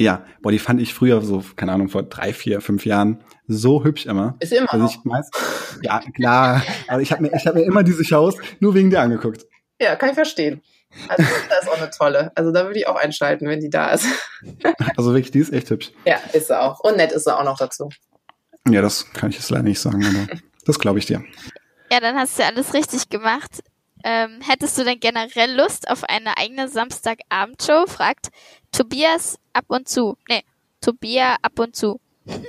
Ja, boah, die fand ich früher so, keine Ahnung, vor drei, vier, fünf Jahren so hübsch immer. Ist immer also ich meist, Ja, klar. Aber ich habe mir, ich hab mir immer diese Shows nur wegen dir angeguckt. Ja, kann ich verstehen. Also das ist auch eine tolle. Also da würde ich auch einschalten, wenn die da ist. Also wirklich, die ist echt hübsch. Ja, ist sie auch. Und nett ist sie auch noch dazu. Ja, das kann ich jetzt leider nicht sagen, aber das glaube ich dir. Ja, dann hast du alles richtig gemacht. Ähm, hättest du denn generell Lust auf eine eigene Samstagabendshow? Fragt Tobias ab und zu. Nee, Tobias ab und zu.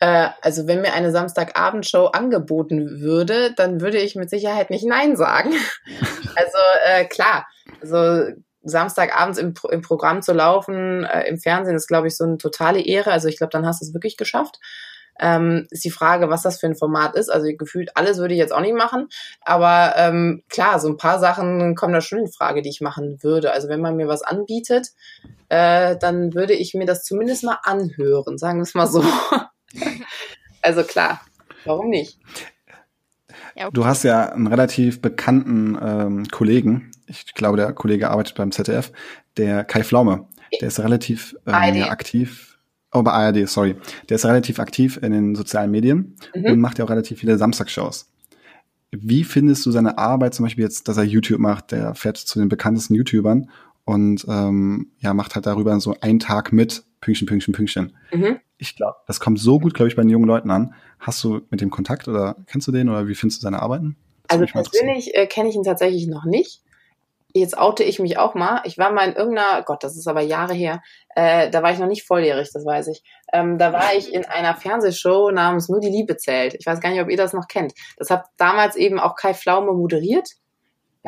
Äh, also wenn mir eine Samstagabendshow angeboten würde, dann würde ich mit Sicherheit nicht Nein sagen. also äh, klar, also Samstagabends im, im Programm zu laufen, äh, im Fernsehen ist, glaube ich, so eine totale Ehre. Also ich glaube, dann hast du es wirklich geschafft. Ähm, ist die Frage, was das für ein Format ist. Also gefühlt alles würde ich jetzt auch nicht machen. Aber ähm, klar, so ein paar Sachen kommen da schon in Frage, die ich machen würde. Also wenn man mir was anbietet, äh, dann würde ich mir das zumindest mal anhören, sagen wir es mal so. also klar, warum nicht? Du hast ja einen relativ bekannten ähm, Kollegen, ich glaube, der Kollege arbeitet beim ZDF, der Kai Flaume. Der ist relativ ähm, aktiv Oh, bei ARD, sorry. Der ist relativ aktiv in den sozialen Medien mhm. und macht ja auch relativ viele Samstagshows. Wie findest du seine Arbeit, zum Beispiel jetzt, dass er YouTube macht? Der fährt zu den bekanntesten YouTubern und ähm, ja, macht halt darüber so einen Tag mit, Pünktchen, Pünktchen, Pünktchen. Mhm. Ich glaube, das kommt so gut, glaube ich, bei den jungen Leuten an. Hast du mit dem Kontakt oder kennst du den oder wie findest du seine Arbeiten? Das also persönlich äh, kenne ich ihn tatsächlich noch nicht jetzt oute ich mich auch mal. Ich war mal in irgendeiner, Gott, das ist aber Jahre her, äh, da war ich noch nicht volljährig, das weiß ich. Ähm, da war ich in einer Fernsehshow namens Nur die Liebe zählt. Ich weiß gar nicht, ob ihr das noch kennt. Das hat damals eben auch Kai Pflaume moderiert.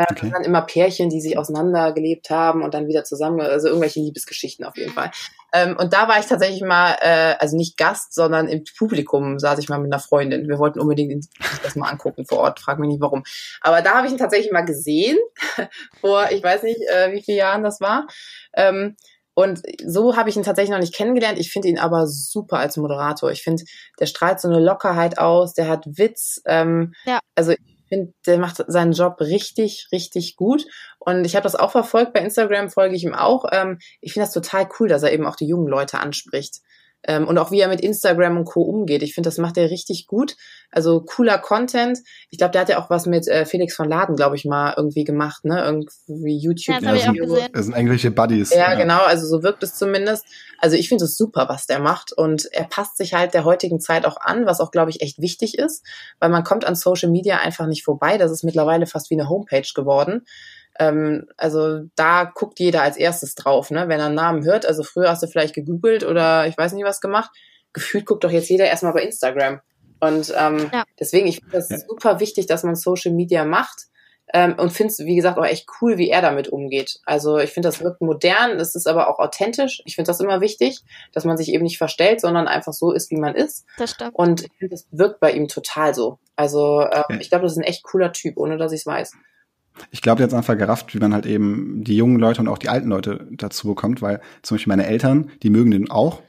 Ja, okay. Das dann immer Pärchen, die sich auseinandergelebt haben und dann wieder zusammen, also irgendwelche Liebesgeschichten auf jeden Fall. Ähm, und da war ich tatsächlich mal, äh, also nicht Gast, sondern im Publikum saß ich mal mit einer Freundin. Wir wollten unbedingt das mal angucken vor Ort, frag mich nicht warum. Aber da habe ich ihn tatsächlich mal gesehen, vor, ich weiß nicht, äh, wie viele Jahren das war. Ähm, und so habe ich ihn tatsächlich noch nicht kennengelernt. Ich finde ihn aber super als Moderator. Ich finde, der strahlt so eine Lockerheit aus, der hat Witz. Ähm, ja. Also finde, der macht seinen Job richtig, richtig gut. Und ich habe das auch verfolgt. Bei Instagram folge ich ihm auch. Ähm, ich finde das total cool, dass er eben auch die jungen Leute anspricht. Ähm, und auch wie er mit Instagram und Co. umgeht. Ich finde, das macht er richtig gut. Also cooler Content. Ich glaube, der hat ja auch was mit äh, Felix von Laden, glaube ich, mal irgendwie gemacht, ne? Irgendwie YouTube. Ja, das, ja, sind, das sind irgendwelche Buddies. Ja, ja, genau. Also so wirkt es zumindest. Also ich finde es super, was der macht. Und er passt sich halt der heutigen Zeit auch an, was auch, glaube ich, echt wichtig ist. Weil man kommt an Social Media einfach nicht vorbei. Das ist mittlerweile fast wie eine Homepage geworden. Ähm, also da guckt jeder als erstes drauf, ne? wenn er einen Namen hört. Also früher hast du vielleicht gegoogelt oder ich weiß nicht was gemacht. Gefühlt guckt doch jetzt jeder erstmal bei Instagram. Und ähm, ja. deswegen, ich finde das ja. super wichtig, dass man Social Media macht. Ähm, und finde es, wie gesagt, auch echt cool, wie er damit umgeht. Also ich finde, das wirkt modern, es ist aber auch authentisch. Ich finde das immer wichtig, dass man sich eben nicht verstellt, sondern einfach so ist, wie man ist. Das stimmt. Und ich finde, das wirkt bei ihm total so. Also ähm, ich glaube, das ist ein echt cooler Typ, ohne dass ich es weiß. Ich glaube, der hat einfach gerafft, wie man halt eben die jungen Leute und auch die alten Leute dazu bekommt, weil zum Beispiel meine Eltern, die mögen den auch.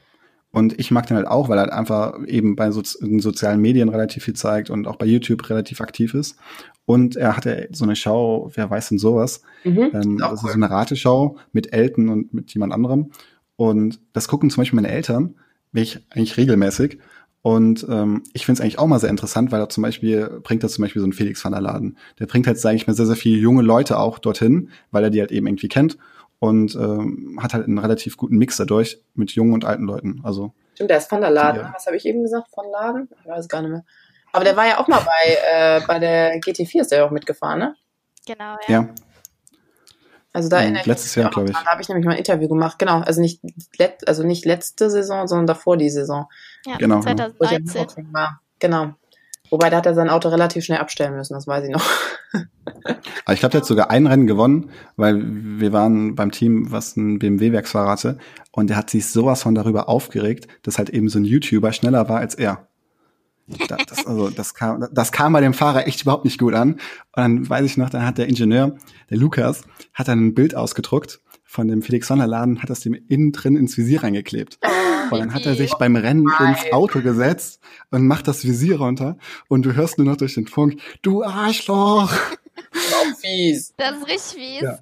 Und ich mag den halt auch, weil er halt einfach eben bei so, den sozialen Medien relativ viel zeigt und auch bei YouTube relativ aktiv ist. Und er hatte so eine Show, wer weiß denn sowas? Mhm, ähm, das ist so eine Rateschau mit Elton und mit jemand anderem. Und das gucken zum Beispiel meine Eltern, ich eigentlich regelmäßig. Und ähm, ich finde es eigentlich auch mal sehr interessant, weil er zum Beispiel bringt er zum Beispiel so einen Felix van der Laden. Der bringt halt, sage ich mal, sehr, sehr viele junge Leute auch dorthin, weil er die halt eben irgendwie kennt und ähm, hat halt einen relativ guten Mix dadurch mit jungen und alten Leuten. Also Stimmt, der ist von der Laden. Ja. Was habe ich eben gesagt? Von Laden? Ich weiß gar nicht mehr. Aber der war ja auch mal bei, äh, bei der GT4 ist der ja auch mitgefahren, ne? Genau, ja. ja. Also da in letztes Jahr, glaube ich. Da habe ich nämlich mal ein Interview gemacht, genau. Also nicht, let, also nicht letzte Saison, sondern davor die Saison. Ja, genau. 2013. War. Genau. Wobei, da hat er sein Auto relativ schnell abstellen müssen, das weiß ich noch. Aber ich glaube, der hat sogar ein Rennen gewonnen, weil wir waren beim Team, was ein BMW-Werksfahrer hatte, und der hat sich sowas von darüber aufgeregt, dass halt eben so ein YouTuber schneller war als er. Das, also, das kam, das kam bei dem Fahrer echt überhaupt nicht gut an. Und dann weiß ich noch, dann hat der Ingenieur, der Lukas, hat dann ein Bild ausgedruckt von dem Felix Sonderladen, hat das dem innen drin ins Visier reingeklebt. Und dann hat er sich beim Rennen ins Auto gesetzt und macht das Visier runter und du hörst nur noch durch den Funk, du Arschloch! Auch fies. Das ist richtig fies. Ja.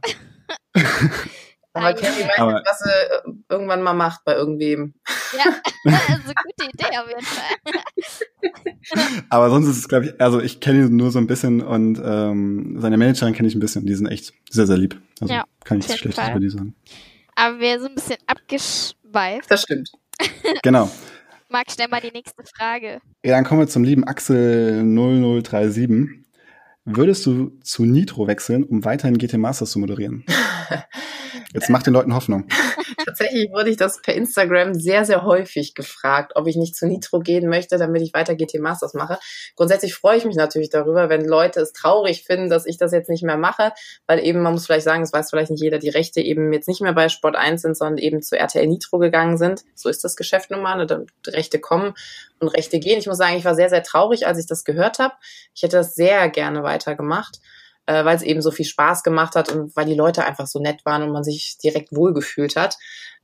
Aber Carrie weiß Aber- nicht, was sie äh, irgendwann mal macht bei irgendwem. Ja, also gute Idee auf jeden Fall. Aber sonst ist es, glaube ich, also ich kenne ihn nur so ein bisschen und ähm, seine Managerin kenne ich ein bisschen. Die sind echt sehr, sehr lieb. Also Ja, kann nichts Schlechtes über die sagen. Aber wir sind ein bisschen abgeschweift. Das stimmt. Genau. Marc, stell mal die nächste Frage. Ja, dann kommen wir zum lieben Axel 0037. Würdest du zu Nitro wechseln, um weiterhin GT Masters zu moderieren? Jetzt macht den Leuten Hoffnung. Tatsächlich wurde ich das per Instagram sehr, sehr häufig gefragt, ob ich nicht zu Nitro gehen möchte, damit ich weiter GT Masters mache. Grundsätzlich freue ich mich natürlich darüber, wenn Leute es traurig finden, dass ich das jetzt nicht mehr mache, weil eben, man muss vielleicht sagen, es weiß vielleicht nicht jeder, die Rechte eben jetzt nicht mehr bei Sport 1 sind, sondern eben zu RTL Nitro gegangen sind. So ist das Geschäft nun mal, ne? Rechte kommen und Rechte gehen. Ich muss sagen, ich war sehr, sehr traurig, als ich das gehört habe. Ich hätte das sehr gerne weitergemacht äh, weil es eben so viel Spaß gemacht hat und weil die Leute einfach so nett waren und man sich direkt wohlgefühlt hat.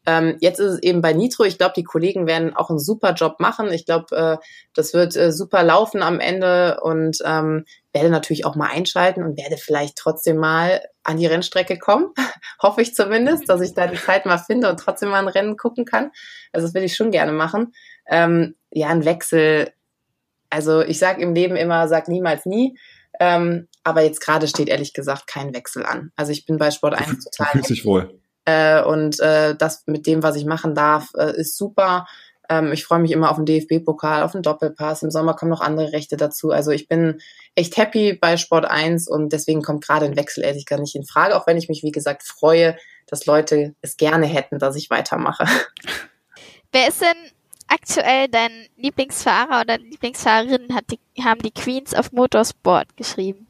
Ähm, jetzt ist es eben bei Nitro. Ich glaube, die Kollegen werden auch einen super Job machen. Ich glaube, äh, das wird äh, super laufen am Ende und ähm, werde natürlich auch mal einschalten und werde vielleicht trotzdem mal an die Rennstrecke kommen. Hoffe ich zumindest, dass ich da die Zeit mal finde und trotzdem mal ein Rennen gucken kann. Also das will ich schon gerne machen. Ähm, ja, ein Wechsel. Also ich sage im Leben immer, sag niemals nie. Ähm, aber jetzt gerade steht ehrlich gesagt kein Wechsel an. Also ich bin bei Sport 1 Du total fühlst dich wohl. äh, und äh, das mit dem, was ich machen darf, äh, ist super. Ähm, ich freue mich immer auf den DFB-Pokal, auf den Doppelpass. Im Sommer kommen noch andere Rechte dazu. Also ich bin echt happy bei Sport 1 und deswegen kommt gerade ein Wechsel ehrlich gar nicht in Frage, auch wenn ich mich, wie gesagt, freue, dass Leute es gerne hätten, dass ich weitermache. Wer ist denn aktuell dein Lieblingsfahrer oder Lieblingsfahrerin, hat die, haben die Queens of Motorsport geschrieben?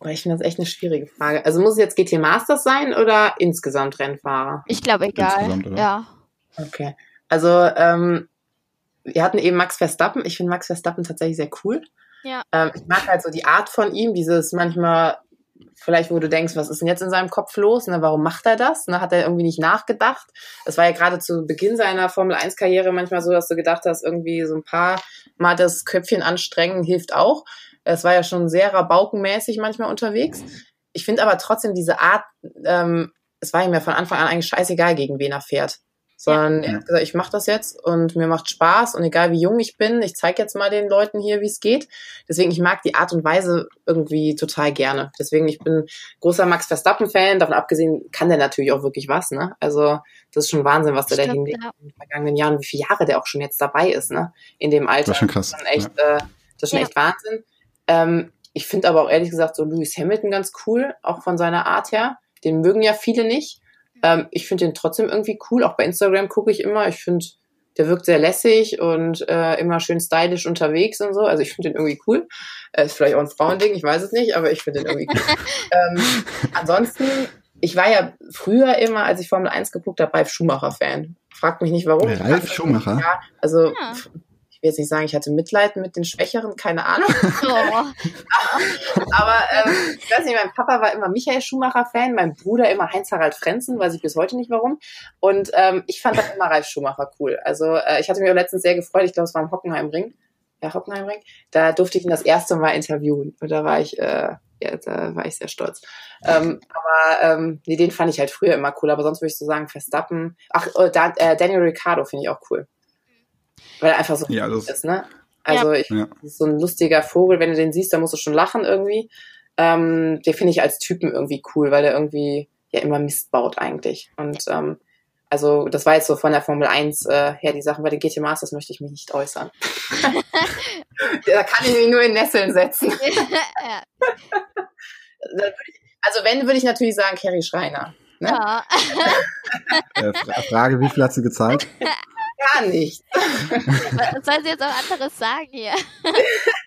Aber ich finde das echt eine schwierige Frage. Also muss es jetzt GT Masters sein oder insgesamt Rennfahrer? Ich glaube, egal. Insgesamt, oder? Ja. Okay. Also, ähm, wir hatten eben Max Verstappen. Ich finde Max Verstappen tatsächlich sehr cool. Ja. Ähm, ich mag halt so die Art von ihm, dieses manchmal, vielleicht wo du denkst, was ist denn jetzt in seinem Kopf los? Ne, warum macht er das? Ne, hat er irgendwie nicht nachgedacht? Es war ja gerade zu Beginn seiner Formel 1 Karriere manchmal so, dass du gedacht hast, irgendwie so ein paar Mal das Köpfchen anstrengen hilft auch. Es war ja schon sehr rabaukenmäßig manchmal unterwegs. Ich finde aber trotzdem diese Art, ähm, es war ihm ja von Anfang an eigentlich scheißegal, gegen wen er fährt. Sondern er hat gesagt, ich mache das jetzt und mir macht Spaß und egal wie jung ich bin, ich zeige jetzt mal den Leuten hier, wie es geht. Deswegen, ich mag die Art und Weise irgendwie total gerne. Deswegen, ich bin großer Max Verstappen-Fan. Davon abgesehen kann der natürlich auch wirklich was. Ne? Also das ist schon Wahnsinn, was der da hinlegt ja. in den vergangenen Jahren, wie viele Jahre der auch schon jetzt dabei ist, ne? In dem Alter. Das ist schon krass. Das ist schon echt, äh, das ist schon Ja. echt Wahnsinn. Ähm, ich finde aber auch ehrlich gesagt so Lewis Hamilton ganz cool, auch von seiner Art her. Den mögen ja viele nicht. Ähm, ich finde den trotzdem irgendwie cool. Auch bei Instagram gucke ich immer. Ich finde, der wirkt sehr lässig und äh, immer schön stylisch unterwegs und so. Also ich finde den irgendwie cool. Äh, ist vielleicht auch ein Frauending, ich weiß es nicht, aber ich finde den irgendwie cool. ähm, ansonsten, ich war ja früher immer, als ich Formel 1 geguckt habe, Ralf Schumacher-Fan. Fragt mich nicht warum. Ralf Schumacher? Ja, also Ja. Ich will jetzt nicht sagen, ich hatte Mitleid mit den Schwächeren, keine Ahnung. Oh. Aber ähm, ich weiß nicht, mein Papa war immer Michael Schumacher-Fan, mein Bruder immer Heinz-Harald Frenzen, weiß ich bis heute nicht warum. Und ähm, ich fand dann immer Ralf Schumacher cool. Also äh, ich hatte mich auch letztens sehr gefreut, ich glaube, es war im Hockenheimring. Ja, Hockenheimring. Da durfte ich ihn das erste Mal interviewen. Und da war ich, äh, ja, da war ich sehr stolz. Ähm, aber ähm, nee, den fand ich halt früher immer cool. Aber sonst würde ich so sagen, Verstappen. Ach, äh, äh, Daniel Ricciardo finde ich auch cool. Weil er einfach so Ja, das- ist, ne? Also ich, Ja. das ist so ein lustiger Vogel, wenn du den siehst, dann musst du schon lachen irgendwie. Ähm, den finde ich als Typen irgendwie cool, weil der irgendwie ja immer Mist baut eigentlich. Und ähm, also das war jetzt so von der Formel 1 äh, her die Sachen. Bei den GT Masters möchte ich mich nicht äußern. da kann ich mich nur in Nesseln setzen. ja. Ich, also wenn, würde ich natürlich sagen Kerry Schreiner. Ne? ja. Äh, Fra- Frage, wie viel hat sie gezahlt? Gar nicht. Was soll sie jetzt auch anderes sagen hier?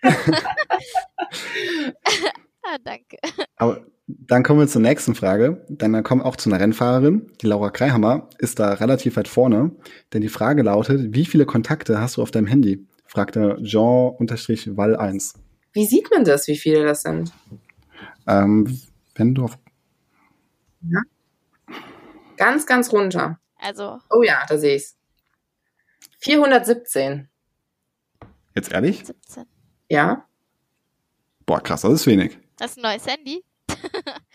ah, danke. Aber dann kommen wir zur nächsten Frage. Dann kommen wir auch zu einer Rennfahrerin. Die Laura Kreihammer ist da relativ weit vorne. Denn die Frage lautet, wie viele Kontakte hast du auf deinem Handy? fragte Jean-Wall1. Wie sieht man das, wie viele das sind? Ähm, wenn du auf Ja. Ganz, ganz runter. Also, Oh ja, da sehe ich's. 417. Jetzt ehrlich? 17. Ja. Boah, krass, das ist wenig. Das ist ein neues Handy.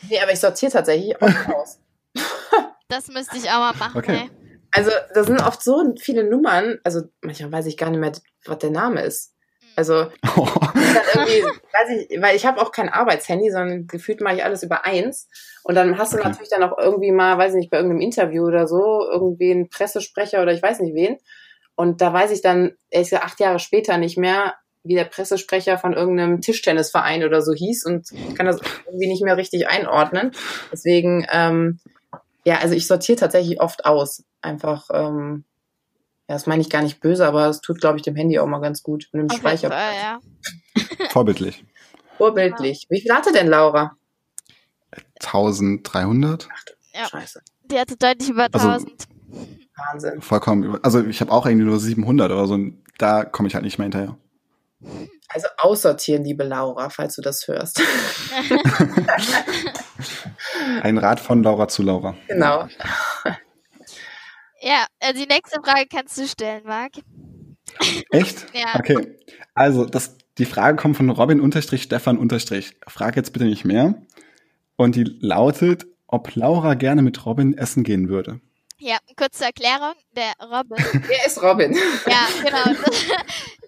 Nee, aber ich sortiere tatsächlich oft aus. Das müsste ich auch mal machen, Okay. ey. Also, da sind oft so viele Nummern, also manchmal weiß ich gar nicht mehr, was der Name ist. Also, Oh, dann irgendwie, weiß ich, weil ich habe auch kein Arbeitshandy, sondern gefühlt mache ich alles über eins. Und dann hast du Okay. natürlich dann auch irgendwie mal, weiß ich nicht, bei irgendeinem Interview oder so, irgendwie einen Pressesprecher oder ich weiß nicht wen. Und da weiß ich dann, ehrlich gesagt, acht Jahre später nicht mehr, wie der Pressesprecher von irgendeinem Tischtennisverein oder so hieß und kann das irgendwie nicht mehr richtig einordnen. Deswegen, ähm, ja, also ich sortiere tatsächlich oft aus. Einfach, ähm, ja, das meine ich gar nicht böse, aber es tut, glaube ich, dem Handy auch mal ganz gut und dem Auf Speicher. Fall, ja. vorbildlich. Vorbildlich. Wie viel hatte denn Laura? 1300? Ja. Scheiße. Die hatte deutlich über Also- 1000. Wahnsinn. Vollkommen. über- Also ich habe auch irgendwie nur 700 oder so. Und da komme ich halt nicht mehr hinterher. Also aussortieren, liebe Laura, falls du das hörst. Ein Rat von Laura zu Laura. genau. Ja, äh, die nächste Frage kannst du stellen, Marc. Echt? Ja. Okay. Also, das, die Frage kommt von Robin-Stefan- Frag jetzt bitte nicht mehr. Und die lautet, ob Laura gerne mit Robin essen gehen würde. Ja, kurze Erklärung. Der Robin. Wer ist Robin? ja, genau.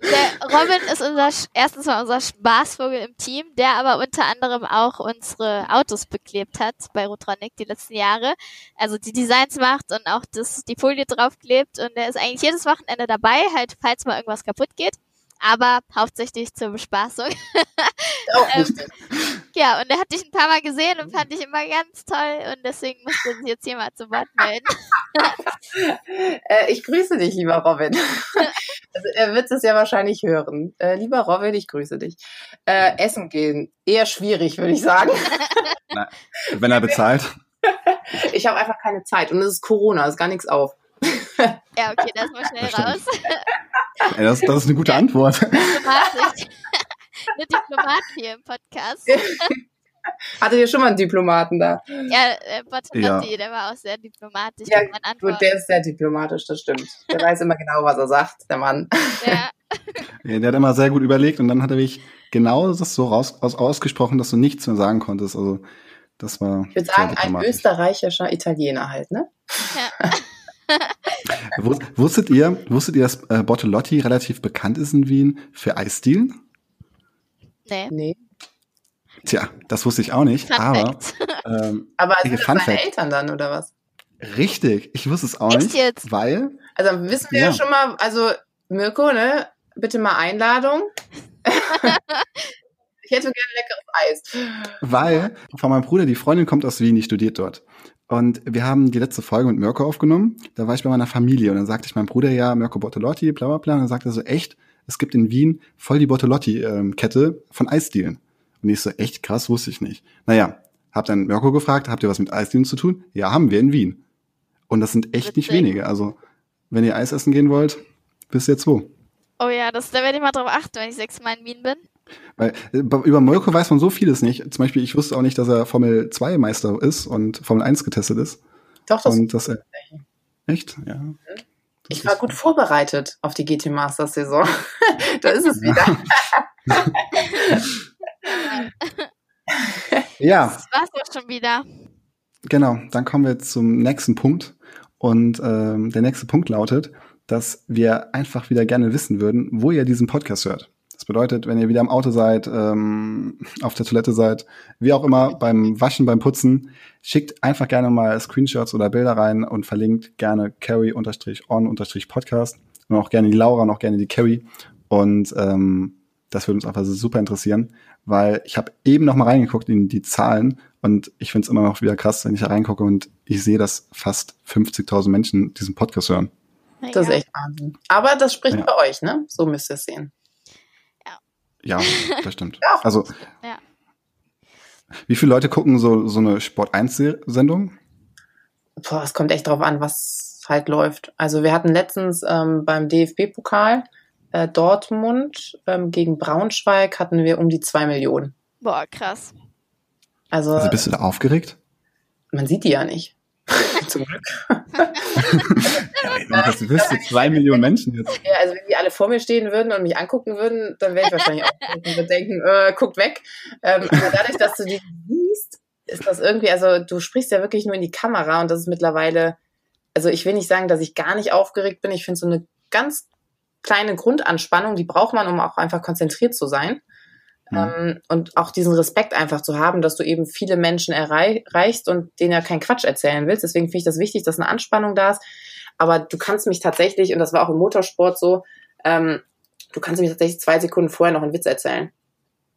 Der Robin ist unser, erstens mal unser Spaßvogel im Team, der aber unter anderem auch unsere Autos beklebt hat bei Rotronic die letzten Jahre. Also die Designs macht und auch das, die Folie draufklebt und der ist eigentlich jedes Wochenende dabei, halt falls mal irgendwas kaputt geht. Aber hauptsächlich zur Bespaßung. Auch Ähm. Ja, und er hat dich ein paar Mal gesehen und fand dich immer ganz toll und deswegen musste er sich jetzt hier mal zu Wort melden. Äh, ich grüße dich, lieber Robin. also, er wird es ja wahrscheinlich hören. Äh, lieber Robin, ich grüße dich. Äh, essen gehen, eher schwierig, würde ich sagen. Wenn er bezahlt. Ich habe einfach keine Zeit und es ist Corona, es ist gar nichts auf. Ja, okay, das mal schnell Das raus. Ey, das, das ist eine gute Antwort. Diplomatisch. Eine Diplomatin hier im Podcast. Hattet ihr schon mal einen Diplomaten da? Ja, äh, Bottolotti, der war auch sehr diplomatisch Ja, Gut, der ist sehr diplomatisch, das stimmt. Der weiß immer genau, was er sagt, der Mann. Ja, Ja, der hat immer sehr gut überlegt und dann hat er wirklich genau das so raus, aus, ausgesprochen, dass du nichts mehr sagen konntest. Also, das war. Ich würde sagen, ein österreichischer Italiener halt, ne? ja. Wus- Wusstet ihr, wusstet ihr, dass äh, Bottolotti relativ bekannt ist in Wien für Eisdielen? Nee, Nee. Tja, das wusste ich auch nicht, Fun aber ähm, Aber sind das Fact. Eltern dann, oder was? richtig, ich wusste es auch Echt nicht, jetzt? weil, Also wissen wir ja. Ja. schon mal, also Mirko, ne? Bitte mal Einladung. ich hätte gerne leckeres Eis. weil von meinem Bruder, die Freundin kommt aus Wien, die studiert dort. Und wir haben die letzte Folge mit Mirko aufgenommen. Da war ich bei meiner Familie und dann sagte ich meinem Bruder, ja, Mirko Bottolotti, bla bla bla. Und dann sagte er so, echt, es gibt in Wien voll die Bottolotti-Kette von Eisdielen. Und ich so, echt krass, wusste ich nicht. Naja, hab dann Mirko gefragt, habt ihr was mit Eisdielen zu tun? Ja, haben wir in Wien. Und das sind echt nicht wenige. Also, wenn ihr Eis essen gehen wollt, wisst ihr jetzt wo. Oh ja, das, da werde ich mal drauf achten, wenn ich sechsmal in Wien bin. Weil äh, über Mirko weiß man so vieles nicht. Zum Beispiel, ich wusste auch nicht, dass er Formel 2 Meister ist und Formel 1 getestet ist. Doch, das, und dass er. Echt? Ja. Das ich war gut vorbereitet auf die GT Masters Saison. da ist es wieder. Ja, Das war's auch schon wieder. genau. Dann kommen wir zum nächsten Punkt. Und ähm, der nächste Punkt lautet, dass wir einfach wieder gerne wissen würden, wo ihr diesen Podcast hört. Das bedeutet, wenn ihr wieder im Auto seid, ähm, auf der Toilette seid, wie auch immer, beim Waschen, beim Putzen, schickt einfach gerne mal Screenshots oder Bilder rein und verlinkt gerne carry-on-podcast und auch gerne die Laura und auch gerne die Carrie. Und ähm, das würde uns einfach super interessieren, weil ich habe eben noch mal reingeguckt in die Zahlen und ich finde es immer noch wieder krass, wenn ich da reingucke und ich sehe, dass fast 50.000 Menschen diesen Podcast hören. Das ist echt Wahnsinn. Aber das spricht Ja. bei euch, ne? So müsst ihr es sehen. Ja, das stimmt. Ja. Also, Ja. wie viele Leute gucken so, so eine Sport 1-Sendung? Boah, es kommt echt drauf an, was halt läuft. Also wir hatten letztens ähm, beim DFB-Pokal äh, Dortmund ähm, gegen Braunschweig hatten wir um die zwei Millionen. Boah, krass. Also, Also bist du da aufgeregt? man sieht die ja nicht. Zum Glück. Das wüsste zwei Millionen Menschen jetzt. Ja, also wenn die alle vor mir stehen würden und mich angucken würden, dann wäre ich wahrscheinlich auch denken, äh, guckt weg. Ähm, aber dadurch, dass du die siehst, ist das irgendwie, also du sprichst ja wirklich nur in die Kamera und das ist mittlerweile, also ich will nicht sagen, dass ich gar nicht aufgeregt bin. Ich finde so eine ganz kleine Grundanspannung, die braucht man, um auch einfach konzentriert zu sein. Mhm. Ähm, und auch diesen Respekt einfach zu haben, dass du eben viele Menschen erreichst und denen ja keinen Quatsch erzählen willst. Deswegen finde ich das wichtig, dass eine Anspannung da ist. Aber du kannst mich tatsächlich, und das war auch im Motorsport so, ähm, du kannst mich tatsächlich zwei Sekunden vorher noch einen Witz erzählen.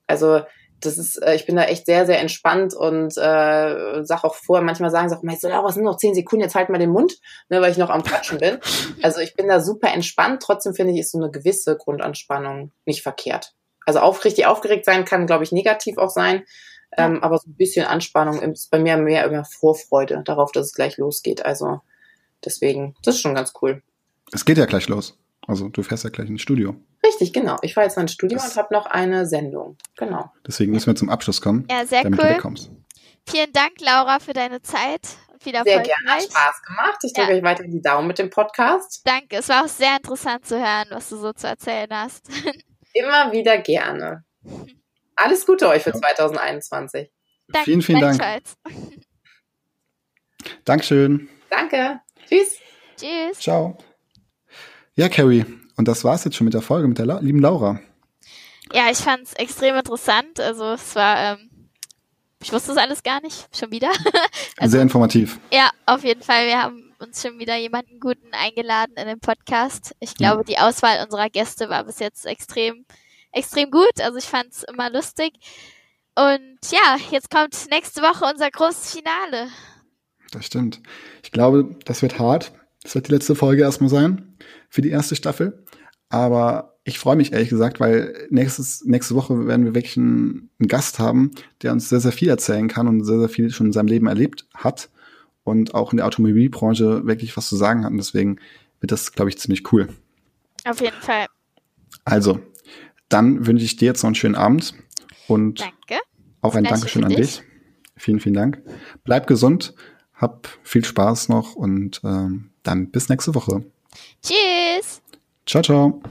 Also das ist, äh, ich bin da echt sehr, sehr entspannt und äh, sag auch vorher, manchmal sagen sie auch, Meister Laura, es sind noch zehn Sekunden, jetzt halt mal den Mund, ne, weil ich noch am Quatschen bin. Also ich bin da super entspannt, trotzdem finde ich, ist so eine gewisse Grundanspannung nicht verkehrt. Also auf, richtig aufgeregt sein kann, glaube ich, negativ auch sein. Ähm, aber so ein bisschen Anspannung ist bei mir mehr immer Vorfreude darauf, dass es gleich losgeht. Also deswegen, das ist schon ganz cool. Es geht ja gleich los. Also du fährst ja gleich ins Studio. Richtig, genau. Ich fahre jetzt mal ins Studio Das- und habe noch eine Sendung. Genau. Deswegen müssen wir zum Abschluss kommen, Ja, sehr damit du cool. wegkommst. Vielen Dank, Laura, für deine Zeit. Viel Sehr gerne. Hat Spaß gemacht. Ich drücke Ja. euch weiterhin die Daumen mit dem Podcast. Danke. Es war auch sehr interessant zu hören, was du so zu erzählen hast. Immer wieder gerne. Alles Gute euch für Ja. 2021. Danke, Vielen, vielen Dank. Dankeschön. Danke. Tschüss. Tschüss. Ciao. Ja, Carrie. Und das war's jetzt schon mit der Folge mit der La lieben Laura. Ja, ich fand es extrem interessant. Also es war, ähm, ich wusste es alles gar nicht, schon wieder. Also- Sehr informativ. Ja, auf jeden Fall. Wir haben uns schon wieder jemanden Guten eingeladen in den Podcast. Ich glaube, die Auswahl unserer Gäste war bis jetzt extrem, extrem gut. Also ich fand es immer lustig. Und ja, jetzt kommt nächste Woche unser großes Finale. Das stimmt. Ich glaube, das wird hart. Das wird die letzte Folge erstmal sein für die erste Staffel. Aber ich freue mich ehrlich gesagt, weil nächstes, nächste Woche werden wir wirklich einen, einen Gast haben, der uns sehr, sehr viel erzählen kann und sehr, sehr viel schon in seinem Leben erlebt hat und auch in der Automobilbranche wirklich was zu sagen hat. Und deswegen wird das, glaube ich, ziemlich cool. Auf jeden Fall. Also, dann wünsche ich dir jetzt noch einen schönen Abend und Danke. auch ein Dankeschön an dich. dich. Vielen, vielen Dank. Bleib gesund, hab viel Spaß noch und ähm, dann bis nächste Woche. Tschüss. Ciao, ciao.